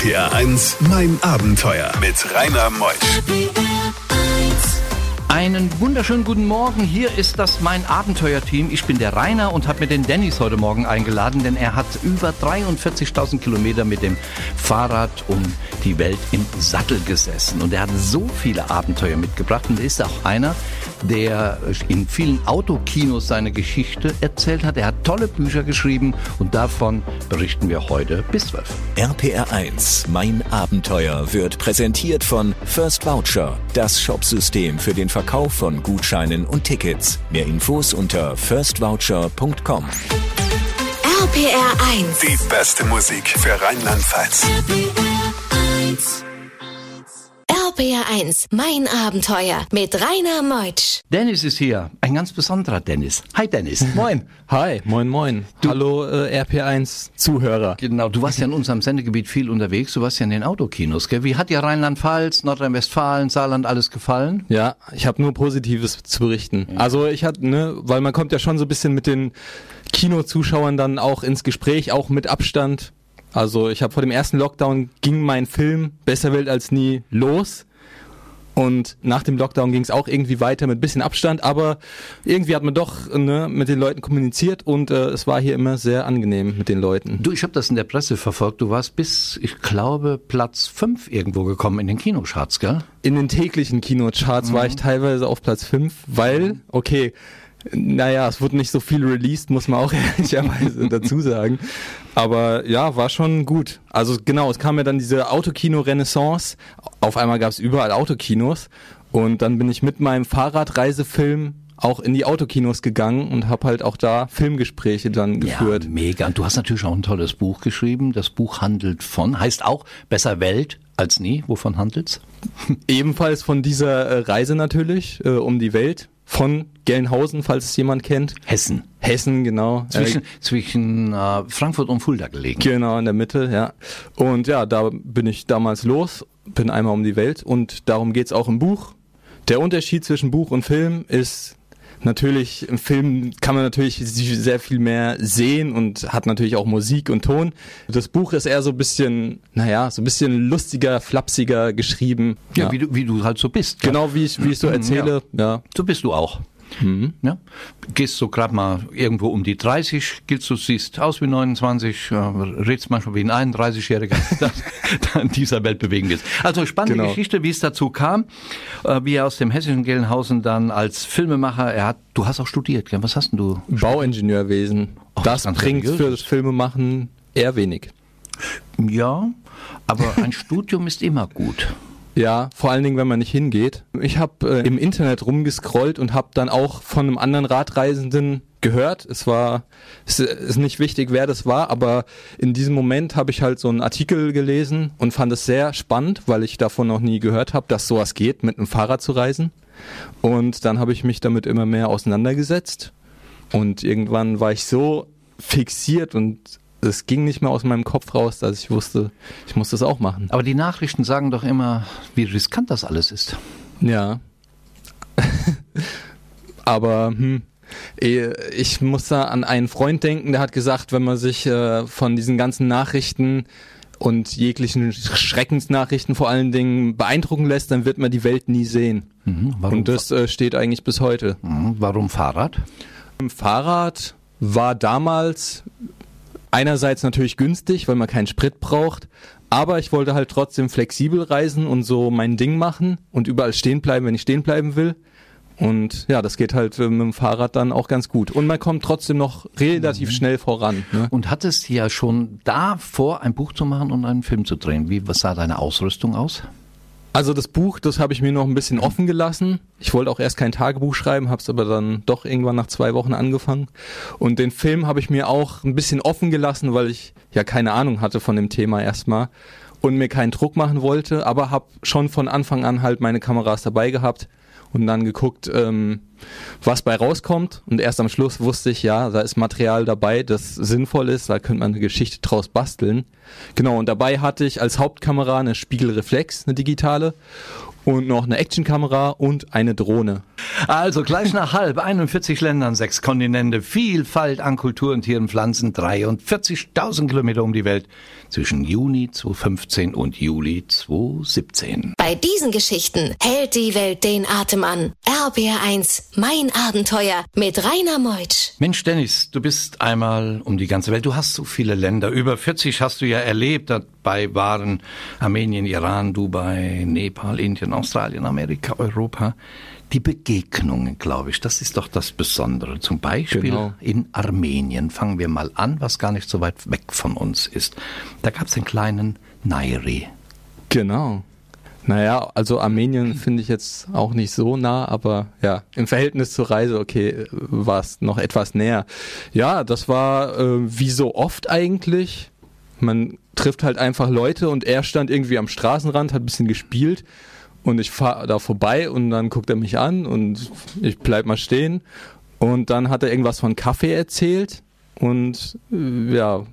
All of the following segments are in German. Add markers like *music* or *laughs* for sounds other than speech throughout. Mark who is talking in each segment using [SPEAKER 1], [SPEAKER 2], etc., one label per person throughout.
[SPEAKER 1] RPR 1, mein Abenteuer mit Rainer Meusch.
[SPEAKER 2] Einen wunderschönen guten Morgen. Hier ist das mein Abenteuerteam. Ich bin der Rainer und habe mir den Dennis heute Morgen eingeladen, denn er hat über 43.000 Kilometer mit dem Fahrrad um die Welt im Sattel gesessen. Und er hat so viele Abenteuer mitgebracht und ist auch einer, der in vielen Autokinos seine Geschichte erzählt hat. Er hat tolle Bücher geschrieben und davon berichten wir heute bis 12.
[SPEAKER 1] RPR 1, mein Abenteuer wird präsentiert von First Voucher, das Shopsystem für den Verkauf von Gutscheinen und Tickets. Mehr Infos unter firstvoucher.com.
[SPEAKER 3] RPR 1.
[SPEAKER 1] Die beste Musik für Rheinland-Pfalz.
[SPEAKER 3] RPR 1, mein Abenteuer mit Rainer Meutsch.
[SPEAKER 2] Dennis ist hier, ein ganz besonderer Dennis. Hi Dennis. *laughs*
[SPEAKER 4] Moin. Hi, moin, moin. Hallo äh, RP1 Zuhörer.
[SPEAKER 2] Genau, du warst ja in unserem Sendegebiet viel unterwegs, du warst ja in den Autokinos, gell? Wie hat dir Rheinland-Pfalz, Nordrhein-Westfalen, Saarland alles gefallen?
[SPEAKER 4] Ja, ich habe nur Positives zu berichten. Also ich hatte, ne, weil man kommt ja schon so ein bisschen mit den Kinozuschauern dann auch ins Gespräch, auch mit Abstand. Also ich habe vor dem ersten Lockdown ging mein Film Besser Welt als nie los. Und nach dem Lockdown ging es auch irgendwie weiter mit bisschen Abstand, aber irgendwie hat man doch ne, mit den Leuten kommuniziert und äh, es war hier immer sehr angenehm mit den Leuten.
[SPEAKER 2] Du, ich habe das in der Presse verfolgt. Du warst bis, ich glaube, Platz 5 irgendwo gekommen in den Kinocharts, gell?
[SPEAKER 4] In den täglichen Kinocharts war ich teilweise auf Platz 5, weil, okay, naja, es wurde nicht so viel released, muss man auch *laughs* ehrlicherweise dazu sagen. Aber ja, war schon gut. Also genau, es kam ja dann diese Autokino-Renaissance. Auf einmal gab es überall Autokinos. Und dann bin ich mit meinem Fahrradreisefilm auch in die Autokinos gegangen und habe halt auch da Filmgespräche dann geführt.
[SPEAKER 2] Ja, mega. Und du hast natürlich auch ein tolles Buch geschrieben. Das Buch handelt von, heißt auch Besser Welt als nie. Wovon handelt's?
[SPEAKER 4] Ebenfalls von dieser äh, Reise natürlich äh, um die Welt von Gelnhausen, falls es jemand kennt.
[SPEAKER 2] Hessen.
[SPEAKER 4] Hessen, genau.
[SPEAKER 2] Zwischen,
[SPEAKER 4] Äh,
[SPEAKER 2] zwischen äh, Frankfurt und Fulda gelegen.
[SPEAKER 4] Genau, in der Mitte, ja. Und ja, da bin ich damals los, bin einmal um die Welt und darum geht's auch im Buch. Der Unterschied zwischen Buch und Film ist natürlich, im Film kann man natürlich sehr viel mehr sehen und hat natürlich auch Musik und Ton. Das Buch ist eher so ein bisschen, naja, so ein bisschen lustiger, flapsiger geschrieben.
[SPEAKER 2] Ja, Wie, du, wie du halt so bist.
[SPEAKER 4] Genau wie ich, wie ich so erzähle, ja.
[SPEAKER 2] So bist du auch. Ja? Gehst so gerade mal irgendwo um die 30, giltst du, siehst aus wie 29, äh, redst manchmal wie ein 31-Jähriger, der in dieser Welt bewegen ist. Also spannende
[SPEAKER 4] Genau.
[SPEAKER 2] Geschichte, wie es dazu kam, äh, wie er aus dem hessischen Gelnhausen dann als Filmemacher, er hat, du hast auch studiert, gell? was hast denn du?
[SPEAKER 4] Bauingenieurwesen.
[SPEAKER 2] Ach,
[SPEAKER 4] das bringt
[SPEAKER 2] seriös.
[SPEAKER 4] für das Filmemachen eher wenig.
[SPEAKER 2] Ja, aber ein Studium ist immer gut.
[SPEAKER 4] Ja, vor allen Dingen, wenn man nicht hingeht. Ich habe äh, im Internet rumgescrollt und habe dann auch von einem anderen Radreisenden gehört. Es war, es ist nicht wichtig, wer das war, aber in diesem Moment habe ich halt so einen Artikel gelesen und fand es sehr spannend, weil ich davon noch nie gehört habe, dass sowas geht, mit einem Fahrrad zu reisen. Und dann habe ich mich damit immer mehr auseinandergesetzt. Und irgendwann war ich so fixiert und es ging nicht mehr aus meinem Kopf raus, dass ich wusste, ich muss das auch machen.
[SPEAKER 2] Aber die Nachrichten sagen doch immer, wie riskant das alles ist.
[SPEAKER 4] Ja. *laughs* Aber hm, eh, ich muss da an einen Freund denken, der hat gesagt, wenn man sich äh, von diesen ganzen Nachrichten und jeglichen Schreckensnachrichten vor allen Dingen beeindrucken lässt, dann wird man die Welt nie sehen.
[SPEAKER 2] Mhm,
[SPEAKER 4] Und das äh, steht eigentlich bis heute.
[SPEAKER 2] Mhm, warum Fahrrad?
[SPEAKER 4] Fahrrad war damals einerseits natürlich günstig, weil man keinen Sprit braucht, aber ich wollte halt trotzdem flexibel reisen und so mein Ding machen und überall stehen bleiben, wenn ich stehen bleiben will. Und ja, das geht halt äh, mit dem Fahrrad dann auch ganz gut. Und man kommt trotzdem noch relativ schnell voran. Ne?
[SPEAKER 2] Und hattest ja schon da vor, ein Buch zu machen und einen Film zu drehen. Wie was sah deine Ausrüstung aus?
[SPEAKER 4] Also das Buch, das habe ich mir noch ein bisschen offen gelassen. Ich wollte auch erst kein Tagebuch schreiben, habe es aber dann doch irgendwann nach zwei Wochen angefangen. Und den Film habe ich mir auch ein bisschen offen gelassen, weil ich ja keine Ahnung hatte von dem Thema erstmal und mir keinen Druck machen wollte, aber habe schon von Anfang an halt meine Kameras dabei gehabt und dann geguckt, ähm, was bei rauskommt. Und erst am Schluss wusste ich, ja, da ist Material dabei, das sinnvoll ist, da könnte man eine Geschichte draus basteln. Genau, und dabei hatte ich als Hauptkamera eine Spiegelreflex, eine digitale. Und noch eine Actionkamera und eine Drohne.
[SPEAKER 2] Also gleich nach halb, 41 Ländern, sechs Kontinente, Vielfalt an Kulturen, Tieren, Pflanzen, 43.000 Kilometer um die Welt zwischen Juni 2015 und Juli 2017.
[SPEAKER 3] Bei diesen Geschichten hält die Welt den Atem an. RBR1, mein Abenteuer mit Rainer Meutsch.
[SPEAKER 2] Mensch, Dennis, du bist einmal um die ganze Welt. Du hast so viele Länder. Über 40 hast du ja erlebt. Dabei waren Armenien, Iran, Dubai, Nepal, Indien, Australien, Amerika, Europa die Begegnungen, glaube ich. Das ist doch das Besondere. Zum Beispiel genau. in Armenien. Fangen wir mal an, was gar nicht so weit weg von uns ist. Da gab es den kleinen Nairi.
[SPEAKER 4] Genau. Naja, also Armenien finde ich jetzt auch nicht so nah, aber ja, im Verhältnis zur Reise, okay, war es noch etwas näher. Ja, das war äh, wie so oft eigentlich. Man trifft halt einfach Leute und er stand irgendwie am Straßenrand, hat ein bisschen gespielt und ich fahre da vorbei und dann guckt er mich an und ich bleib mal stehen. Und dann hat er irgendwas von Kaffee erzählt und äh, ja,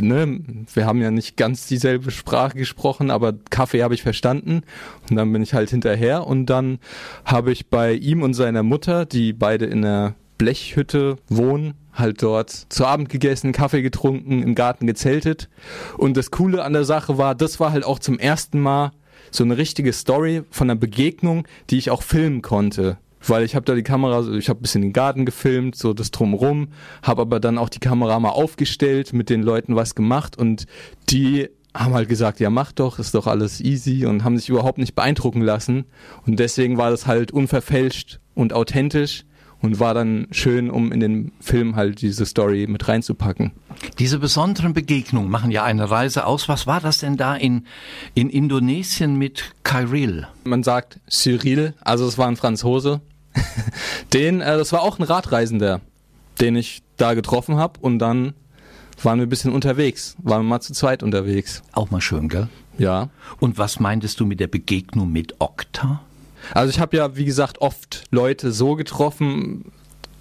[SPEAKER 4] ne, wir haben ja nicht ganz dieselbe Sprache gesprochen, aber Kaffee habe ich verstanden und dann bin ich halt hinterher und dann habe ich bei ihm und seiner Mutter, die beide in der Blechhütte wohnen, halt dort zu Abend gegessen, Kaffee getrunken, im Garten gezeltet und das Coole an der Sache war, das war halt auch zum ersten Mal so eine richtige Story von einer Begegnung, die ich auch filmen konnte. Weil ich habe da die Kamera, ich habe ein bisschen den Garten gefilmt, so das drumrum, habe aber dann auch die Kamera mal aufgestellt, mit den Leuten was gemacht und die haben halt gesagt, ja mach doch, ist doch alles easy und haben sich überhaupt nicht beeindrucken lassen. Und deswegen war das halt unverfälscht und authentisch und war dann schön, um in den Film halt diese Story mit reinzupacken.
[SPEAKER 2] Diese besonderen Begegnungen machen ja eine Reise aus. Was war das denn da in, in Indonesien mit Kyril?
[SPEAKER 4] Man sagt Cyril, also es war ein Franzose. *laughs* den, äh, das war auch ein Radreisender, den ich da getroffen habe und dann waren wir ein bisschen unterwegs, waren wir mal zu zweit unterwegs.
[SPEAKER 2] Auch mal schön, gell?
[SPEAKER 4] Ja.
[SPEAKER 2] Und was meintest du mit der Begegnung mit Okta?
[SPEAKER 4] Also ich habe ja, wie gesagt, oft Leute so getroffen,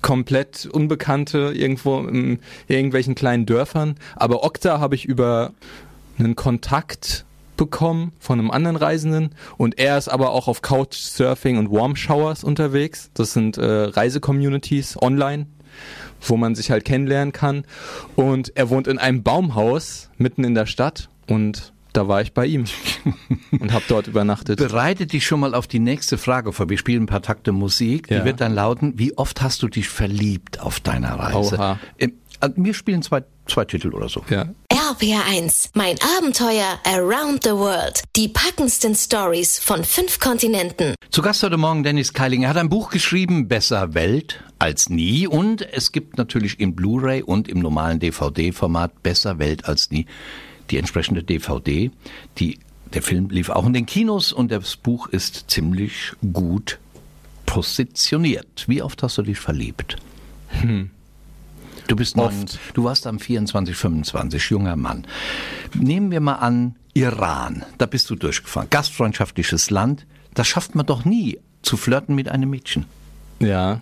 [SPEAKER 4] komplett Unbekannte irgendwo in irgendwelchen kleinen Dörfern. Aber Okta habe ich über einen Kontakt bekommen von einem anderen Reisenden und er ist aber auch auf Couchsurfing und Warm Showers unterwegs. Das sind äh, Reisecommunities online, wo man sich halt kennenlernen kann. Und er wohnt in einem Baumhaus mitten in der Stadt und da war ich bei ihm *laughs* und habe dort übernachtet.
[SPEAKER 2] Bereite dich schon mal auf die nächste Frage vor. Wir spielen ein paar Takte Musik. Die ja. wird dann lauten, wie oft hast du dich verliebt auf deiner Reise? Oha. Äh, wir spielen zwei, zwei Titel oder so.
[SPEAKER 3] Ja. RPR1, mein Abenteuer Around the World. Die packendsten Stories von fünf Kontinenten.
[SPEAKER 2] Zu Gast heute Morgen Dennis Keiling. Er hat ein Buch geschrieben, Besser Welt als nie. Und es gibt natürlich im Blu-ray und im normalen DVD-Format Besser Welt als nie die entsprechende DVD. Die, der Film lief auch in den Kinos und das Buch ist ziemlich gut positioniert. Wie oft hast du dich verliebt? Hm. Du bist noch, du warst am 24, 25, junger Mann. Nehmen wir mal an, Iran, da bist du durchgefahren. Gastfreundschaftliches Land, das schafft man doch nie, zu flirten mit einem Mädchen.
[SPEAKER 4] Ja,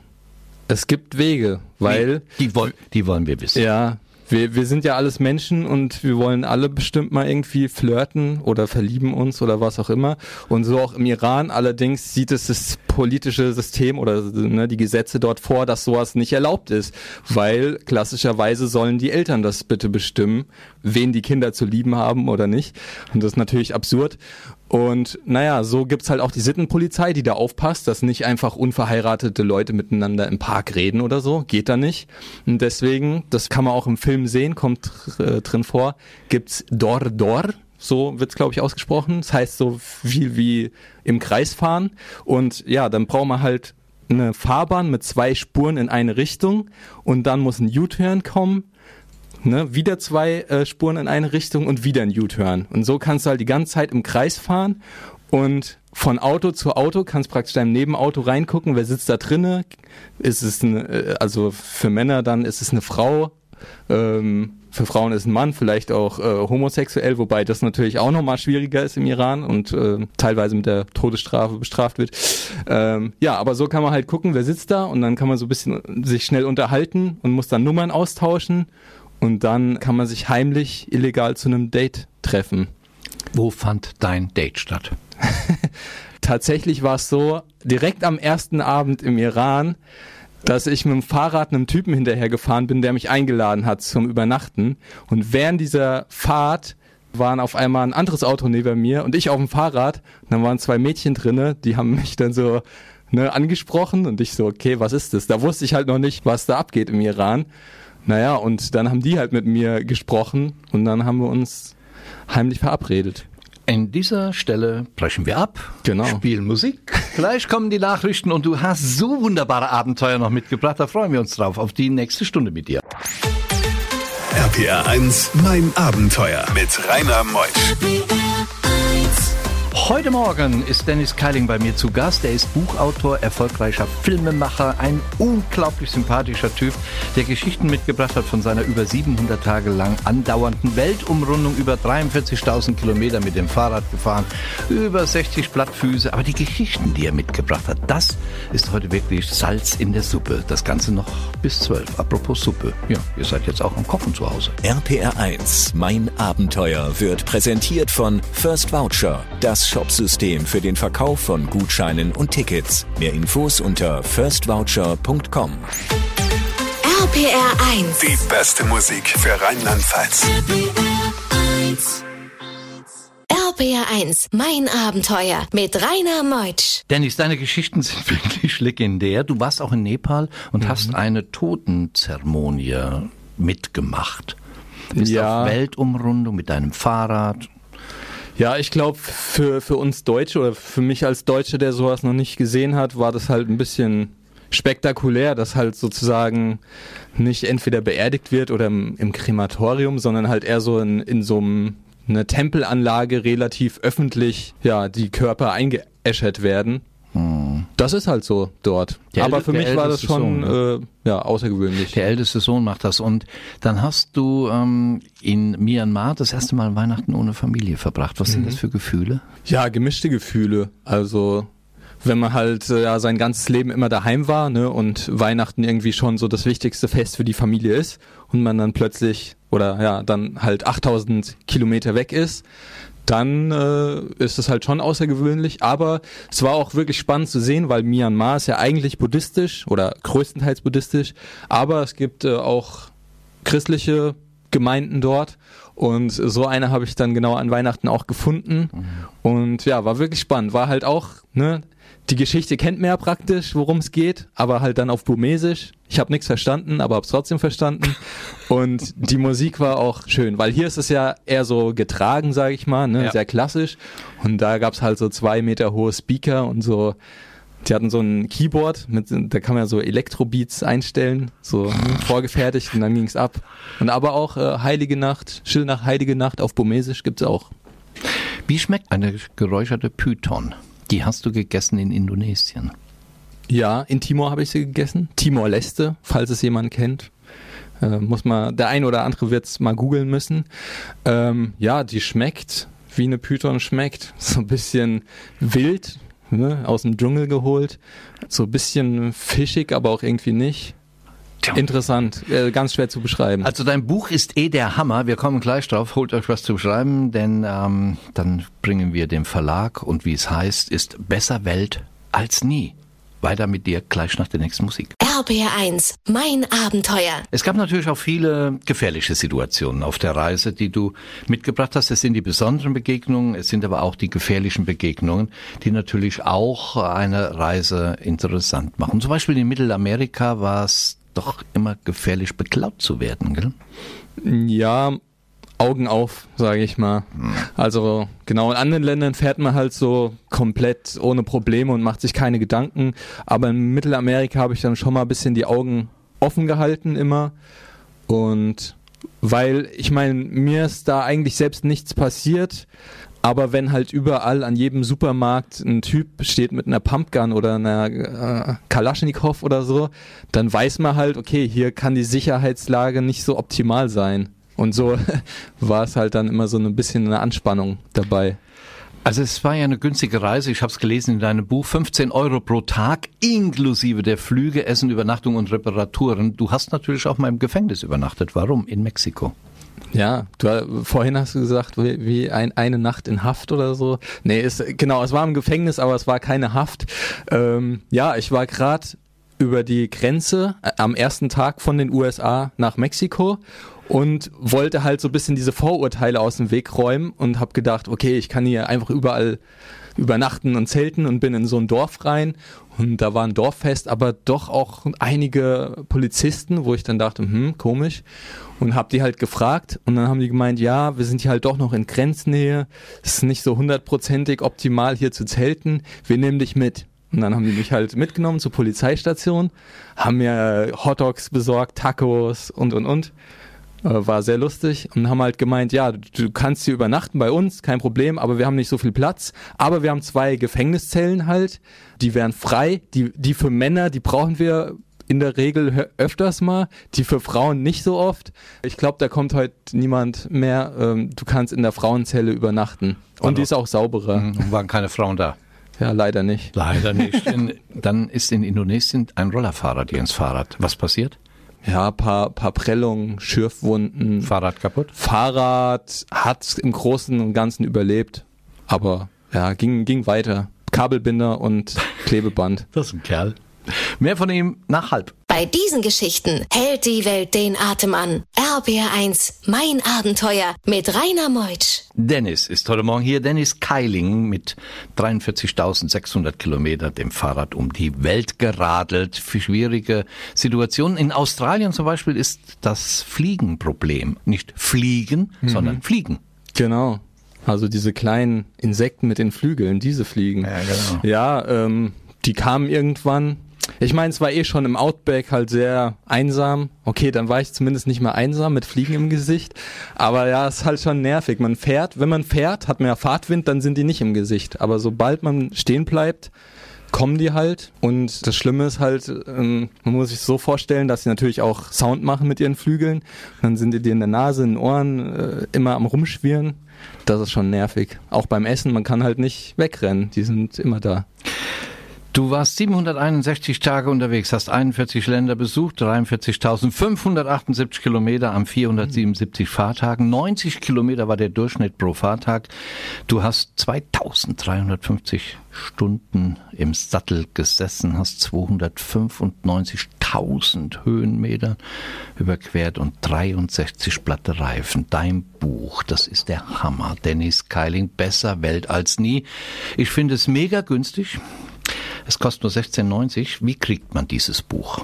[SPEAKER 4] es gibt Wege, weil.
[SPEAKER 2] Die, die, die wollen wir wissen.
[SPEAKER 4] Ja, wir, wir sind ja alles Menschen und wir wollen alle bestimmt mal irgendwie flirten oder verlieben uns oder was auch immer. Und so auch im Iran allerdings sieht es das politische System oder ne, die Gesetze dort vor, dass sowas nicht erlaubt ist, weil klassischerweise sollen die Eltern das bitte bestimmen, wen die Kinder zu lieben haben oder nicht. Und das ist natürlich absurd. Und naja, so gibt's halt auch die Sittenpolizei, die da aufpasst, dass nicht einfach unverheiratete Leute miteinander im Park reden oder so. Geht da nicht. Und deswegen, das kann man auch im Film sehen, kommt äh, drin vor, gibt's Dor Dor. So wird's glaube ich, ausgesprochen. Das heißt so viel wie im Kreis fahren. Und ja, dann braucht man halt eine Fahrbahn mit zwei Spuren in eine Richtung und dann muss ein U-Turn kommen ne, wieder zwei äh, Spuren in eine Richtung und wieder ein U-Turn. Und so kannst du halt die ganze Zeit im Kreis fahren und von Auto zu Auto kannst praktisch deinem Nebenauto reingucken, wer sitzt da drinne. Ist es eine, äh, also für Männer dann ist es eine Frau, ähm, für Frauen ist ein Mann, vielleicht auch äh, homosexuell, wobei das natürlich auch nochmal schwieriger ist im Iran und äh, teilweise mit der Todesstrafe bestraft wird. Ähm, ja, aber so kann man halt gucken, wer sitzt da und dann kann man so ein bisschen sich schnell unterhalten und muss dann Nummern austauschen und dann kann man sich heimlich illegal zu einem Date treffen.
[SPEAKER 2] Wo fand dein Date statt? *laughs*
[SPEAKER 4] tatsächlich war es so, direkt am ersten Abend im Iran, dass ich mit dem Fahrrad einem Typen hinterher gefahren bin, der mich eingeladen hat zum Übernachten. Und während dieser Fahrt waren auf einmal ein anderes Auto neben mir und ich auf dem Fahrrad. Und dann waren zwei Mädchen drinne, die haben mich dann so ne, angesprochen und ich so, okay, was ist das? Da wusste ich halt noch nicht, was da abgeht im Iran. Naja, und dann haben die halt mit mir gesprochen und dann haben wir uns heimlich verabredet.
[SPEAKER 2] In dieser Stelle brechen wir ab,
[SPEAKER 4] Genau.
[SPEAKER 2] spielen Musik. Gleich kommen die Nachrichten und du hast so wunderbare Abenteuer noch mitgebracht. Da freuen wir uns drauf auf die nächste Stunde mit dir.
[SPEAKER 5] RPR 1, mein Abenteuer mit Rainer Meusch.
[SPEAKER 2] Heute Morgen ist Dennis Keiling bei mir zu Gast. Er ist Buchautor, erfolgreicher Filmemacher, ein unglaublich sympathischer Typ, der Geschichten mitgebracht hat von seiner über 700 Tage lang andauernden Weltumrundung, über 43.000 Kilometer mit dem Fahrrad gefahren, über 60 Blattfüße. Aber die Geschichten, die er mitgebracht hat, das ist heute wirklich Salz in der Suppe. Das Ganze noch bis 12. Apropos Suppe. Ja, ihr seid jetzt auch am Kochen zu Hause.
[SPEAKER 1] RPR 1, mein Abenteuer wird präsentiert von First Voucher, das Shopsystem für den Verkauf von Gutscheinen und Tickets. Mehr Infos unter firstvoucher.com.
[SPEAKER 3] RPR 1.
[SPEAKER 5] Die beste Musik für Rheinland-Pfalz.
[SPEAKER 3] RPR 1, mein Abenteuer mit Rainer Meutsch.
[SPEAKER 2] Dennis, deine Geschichten sind *laughs* wirklich legendär. Du warst auch in Nepal und hast eine Totenzeremonie mitgemacht. Bist
[SPEAKER 4] Ja.
[SPEAKER 2] auf Weltumrundung mit deinem Fahrrad.
[SPEAKER 4] Ja, ich glaube, für, für uns Deutsche oder für mich als Deutsche, der sowas noch nicht gesehen hat, war das halt ein bisschen spektakulär, dass halt sozusagen nicht entweder beerdigt wird oder im, im Krematorium, sondern halt eher so in, in so einem, eine Tempelanlage relativ öffentlich, ja, die Körper eingeäschert werden. Das ist halt so dort.
[SPEAKER 2] Der
[SPEAKER 4] Aber für mich war das schon
[SPEAKER 2] Sohn,
[SPEAKER 4] äh, ja, außergewöhnlich.
[SPEAKER 2] Der älteste Sohn macht das. Und dann hast du ähm, in Myanmar das erste Mal Weihnachten ohne Familie verbracht. Was sind das für Gefühle?
[SPEAKER 4] Ja, gemischte Gefühle. Also wenn man halt äh, ja sein ganzes Leben immer daheim war, ne, und Weihnachten irgendwie schon so das wichtigste Fest für die Familie ist und man dann plötzlich oder ja dann halt 8000 Kilometer weg ist, dann äh, ist es halt schon außergewöhnlich. Aber es war auch wirklich spannend zu sehen, weil Myanmar ist ja eigentlich buddhistisch oder größtenteils buddhistisch, aber es gibt äh, auch christliche Gemeinden dort und so eine habe ich dann genau an Weihnachten auch gefunden und ja, war wirklich spannend. War halt auch, ne, die Geschichte kennt man ja praktisch, worum es geht, aber halt dann auf Burmesisch. Ich habe nichts verstanden, aber habe es trotzdem verstanden *laughs* und die Musik war auch schön, weil hier ist es ja eher so getragen, sage ich mal, ne,
[SPEAKER 2] Ja.
[SPEAKER 4] sehr klassisch und da gab's halt so zwei Meter hohe Speaker und so die hatten so ein Keyboard, mit, da kann man ja so Elektrobeats einstellen, so vorgefertigt und dann ging's ab. Und aber auch äh, Heilige Nacht, Still nach Heilige Nacht auf Burmesisch gibt's auch.
[SPEAKER 2] Wie schmeckt eine geräucherte Python? Die hast du gegessen in Indonesien.
[SPEAKER 4] Ja, in Timor habe ich sie gegessen. Timor-Leste, falls es jemand kennt. Äh, muss man, der ein oder andere wird's mal googeln müssen. Ähm, ja, die schmeckt, wie eine Python schmeckt. So ein bisschen wild, ne, aus dem Dschungel geholt. So ein bisschen fischig, aber auch irgendwie nicht.
[SPEAKER 2] Tja.
[SPEAKER 4] Interessant, äh, ganz schwer zu beschreiben.
[SPEAKER 2] Also dein Buch ist eh der Hammer. Wir kommen gleich drauf. Holt euch was zu schreiben, denn ähm, dann bringen wir dem Verlag und wie es heißt, ist besser Welt als nie. Weiter mit dir gleich nach der nächsten Musik.
[SPEAKER 3] RPR 1, mein Abenteuer.
[SPEAKER 2] Es gab natürlich auch viele gefährliche Situationen auf der Reise, die du mitgebracht hast. Es sind die besonderen Begegnungen, es sind aber auch die gefährlichen Begegnungen, die natürlich auch eine Reise interessant machen. Zum Beispiel in Mittelamerika war es doch immer gefährlich, beklaut zu werden. Gell?
[SPEAKER 4] Ja, Augen auf, sage ich mal. Also genau, in anderen Ländern fährt man halt so komplett ohne Probleme und macht sich keine Gedanken. Aber in Mittelamerika habe ich dann schon mal ein bisschen die Augen offen gehalten immer. Und weil, ich meine, mir ist da eigentlich selbst nichts passiert. Aber wenn halt überall an jedem Supermarkt ein Typ steht mit einer Pumpgun oder einer äh, Kalaschnikow oder so, dann weiß man halt, okay, hier kann die Sicherheitslage nicht so optimal sein. Und so *laughs* war es halt dann immer so ein bisschen eine Anspannung dabei.
[SPEAKER 2] Also es war ja eine günstige Reise. Ich habe es gelesen in deinem Buch. 15 Euro pro Tag inklusive der Flüge, Essen, Übernachtung und Reparaturen. Du hast natürlich auch mal im Gefängnis übernachtet. Warum? In Mexiko.
[SPEAKER 4] Ja, du vorhin hast du gesagt, wie, wie ein, eine Nacht in Haft oder so. Nee, ist, genau, es war im Gefängnis, aber es war keine Haft. Ähm, ja, ich war gerade über die Grenze äh, am ersten Tag von den USA nach Mexiko und wollte halt so ein bisschen diese Vorurteile aus dem Weg räumen und habe gedacht, okay, ich kann hier einfach überall übernachten und zelten und bin in so ein Dorf rein und da war ein Dorffest, aber doch auch einige Polizisten, wo ich dann dachte, hm, komisch und habe die halt gefragt und dann haben die gemeint, ja, wir sind hier halt doch noch in Grenznähe, es ist nicht so hundertprozentig optimal hier zu zelten, wir nehmen dich mit. Und dann haben die mich halt mitgenommen zur Polizeistation, haben mir Hotdogs besorgt, Tacos und und und. Äh, war sehr lustig und haben halt gemeint, ja, du kannst hier übernachten bei uns, kein Problem, aber wir haben nicht so viel Platz. Aber wir haben zwei Gefängniszellen halt, die wären frei, die, die für Männer, die brauchen wir in der Regel öfters mal, die für Frauen nicht so oft. Ich glaube, da kommt heute niemand mehr. Ähm, du kannst in der Frauenzelle übernachten. Und
[SPEAKER 2] Also-
[SPEAKER 4] die ist auch sauberer.
[SPEAKER 2] Mhm, Waren keine Frauen da.
[SPEAKER 4] Ja, leider nicht.
[SPEAKER 2] Leider nicht. Dann ist in Indonesien ein Rollerfahrer dir ins Fahrrad. Was passiert?
[SPEAKER 4] Ja, paar, paar Prellungen, Schürfwunden.
[SPEAKER 2] Fahrrad kaputt?
[SPEAKER 4] Fahrrad hat im Großen und Ganzen überlebt, aber ja, ging, ging weiter. Kabelbinder und Klebeband.
[SPEAKER 2] Das ist ein Kerl. Mehr von ihm nach halb.
[SPEAKER 3] Bei diesen Geschichten hält die Welt den Atem an. RBR1, mein Abenteuer mit Rainer Meutsch.
[SPEAKER 2] Dennis ist heute Morgen hier. Dennis Keiling mit 43.600 Kilometer dem Fahrrad um die Welt geradelt. Für schwierige Situationen. In Australien zum Beispiel ist das Fliegenproblem. Nicht fliegen, sondern fliegen.
[SPEAKER 4] Genau. Also diese kleinen Insekten mit den Flügeln, diese fliegen.
[SPEAKER 2] Ja, genau.
[SPEAKER 4] Ja, ähm, die kamen irgendwann. Ich meine, es war eh schon im Outback halt sehr einsam. Okay, dann war ich zumindest nicht mehr einsam mit Fliegen im Gesicht. Aber ja, es ist halt schon nervig. Man fährt, wenn man fährt, hat man ja Fahrtwind, dann sind die nicht im Gesicht. Aber sobald man stehen bleibt, kommen die halt. Und das Schlimme ist halt, ähm, man muss sich so vorstellen, dass sie natürlich auch Sound machen mit ihren Flügeln. Dann sind die dir in der Nase, in den Ohren äh, immer am Rumschwirren. Das ist schon nervig. Auch beim Essen, man kann halt nicht wegrennen. Die sind immer da.
[SPEAKER 2] Du warst 761 Tage unterwegs, hast 41 Länder besucht, 43.578 Kilometer am 477 Fahrtagen. 90 Kilometer war der Durchschnitt pro Fahrtag. Du hast 2350 Stunden im Sattel gesessen, hast 295.000 Höhenmeter überquert und 63 platte Reifen. Dein Buch, das ist der Hammer. Dennis Keiling, besser Welt als nie. Ich finde es mega günstig. Es kostet nur 16,90. Wie kriegt man dieses Buch?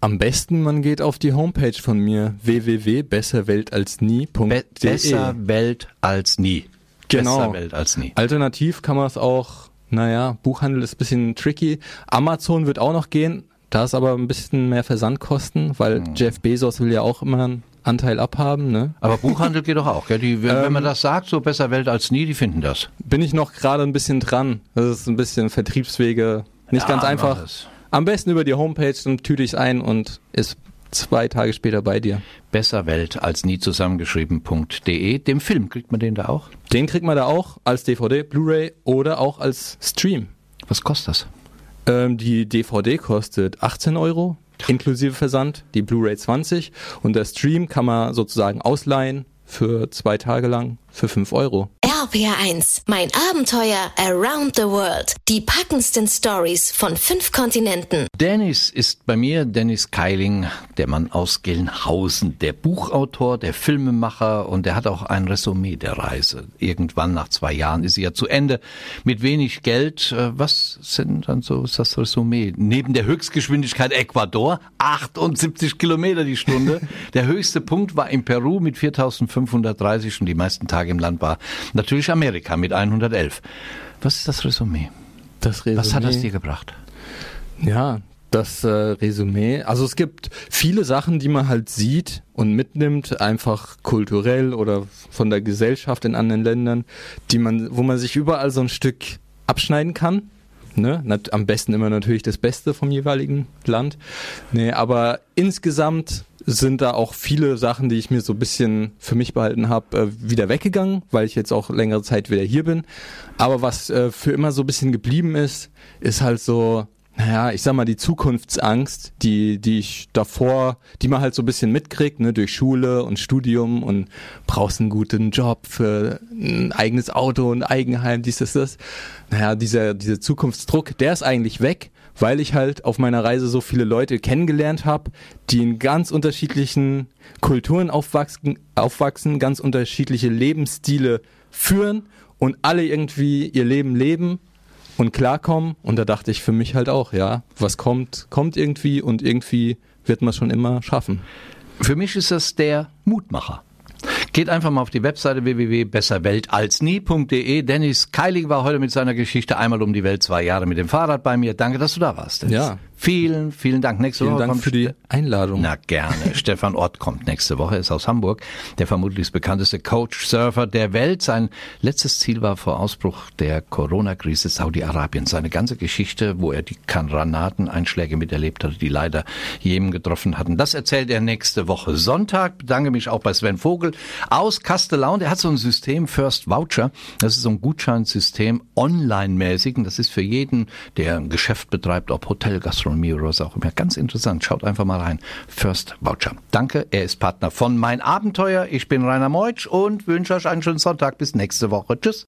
[SPEAKER 4] Am besten, man geht auf die Homepage von mir www.besserweltalsnie.de.
[SPEAKER 2] Be besser Welt als nie.
[SPEAKER 4] Genau.
[SPEAKER 2] Besser Welt als nie.
[SPEAKER 4] Alternativ kann man es auch, naja, Buchhandel ist ein bisschen tricky. Amazon wird auch noch gehen. Da ist aber ein bisschen mehr Versandkosten, weil
[SPEAKER 2] Hm.
[SPEAKER 4] Jeff Bezos will ja auch immer einen Anteil abhaben. Ne?
[SPEAKER 2] Aber Buchhandel *laughs* geht doch auch. Gell? Die, wenn, wenn man das sagt, so besser Welt als nie, die finden das.
[SPEAKER 4] Bin ich noch gerade ein bisschen dran. Das ist ein bisschen Vertriebswege. Nicht
[SPEAKER 2] Ja,
[SPEAKER 4] ganz einfach. Am besten über die Homepage, dann tüte ich es ein und ist zwei Tage später bei dir.
[SPEAKER 2] Besser Welt als nie zusammengeschrieben.de. Dem Film kriegt man den da auch.
[SPEAKER 4] Den kriegt man da auch als DVD, Blu-ray oder auch als Stream.
[SPEAKER 2] Was kostet das?
[SPEAKER 4] Ähm, die DVD kostet 18 Euro inklusive Versand, die Blu-ray 20 und der Stream kann man sozusagen ausleihen für zwei Tage lang für 5 Euro.
[SPEAKER 3] RPR1, mein Abenteuer around the world. Die packendsten Stories von fünf Kontinenten.
[SPEAKER 2] Dennis ist bei mir Dennis Keiling, der Mann aus Gelnhausen, der Buchautor, der Filmemacher und der hat auch ein Resümee der Reise. Irgendwann nach zwei Jahren ist sie ja zu Ende mit wenig Geld. Äh, Was sind dann so ist das Resümee? Neben der Höchstgeschwindigkeit Ecuador, 78 Kilometer die Stunde. *laughs* Der höchste Punkt war in Peru mit 4530 und die meisten Tage im Land war natürlich Amerika mit 111. Was ist das Resümee?
[SPEAKER 4] Das
[SPEAKER 2] Was hat das
[SPEAKER 4] Resümee-
[SPEAKER 2] dir gebracht?
[SPEAKER 4] Ja, das äh, Resümee. Also es gibt viele Sachen, die man halt sieht und mitnimmt, einfach kulturell oder von der Gesellschaft in anderen Ländern, die man, wo man sich überall so ein Stück abschneiden kann. Ne? Am besten immer natürlich das Beste vom jeweiligen Land. Nee, aber insgesamt sind da auch viele Sachen, die ich mir so ein bisschen für mich behalten habe, äh, wieder weggegangen, weil ich jetzt auch längere Zeit wieder hier bin. Aber was äh, für immer so ein bisschen geblieben ist, ist halt so, naja, ich sag mal, die Zukunftsangst, die, die ich davor, die man halt so ein bisschen mitkriegt, ne, durch Schule und Studium und brauchst einen guten Job für ein eigenes Auto, ein Eigenheim, dies, das, das. Naja, dieser, dieser Zukunftsdruck, der ist eigentlich weg, weil ich halt auf meiner Reise so viele Leute kennengelernt habe, die in ganz unterschiedlichen Kulturen aufwachsen, aufwachsen, ganz unterschiedliche Lebensstile führen und alle irgendwie ihr Leben leben und klarkommen. Und da dachte ich für mich halt auch, ja, was kommt, kommt irgendwie und irgendwie wird man schon immer schaffen.
[SPEAKER 2] Für mich ist das der Mutmacher. Geht einfach mal auf die Webseite www.besserweltalsnie.de. Dennis Keilig war heute mit seiner Geschichte einmal um die Welt zwei Jahre mit dem Fahrrad bei mir. Danke, dass du da warst. Dennis.
[SPEAKER 4] Ja.
[SPEAKER 2] Vielen, vielen Dank. Nächste
[SPEAKER 4] Vielen
[SPEAKER 2] Woche
[SPEAKER 4] Dank für die Einladung.
[SPEAKER 2] Na gerne. *laughs* Stefan Ott kommt nächste Woche, ist aus Hamburg, der vermutlich bekannteste Coach-Surfer der Welt. Sein letztes Ziel war vor Ausbruch der Corona-Krise Saudi-Arabien. Seine ganze Geschichte, wo er die Granateneinschläge miterlebt hatte, die leider Jemen getroffen hatten. Das erzählt er nächste Woche Sonntag. Bedanke mich auch bei Sven Vogel aus Kastellaun. Der hat so ein System First Voucher. Das ist so ein Gutscheinsystem online-mäßig. Und das ist für jeden, der ein Geschäft betreibt, ob Hotel, Gastronomie oder was auch immer. Ganz interessant. Schaut einfach mal rein. First Voucher. Danke. Er ist Partner von Mein Abenteuer. Ich bin Rainer Meutsch und wünsche euch einen schönen Sonntag. Bis nächste Woche. Tschüss.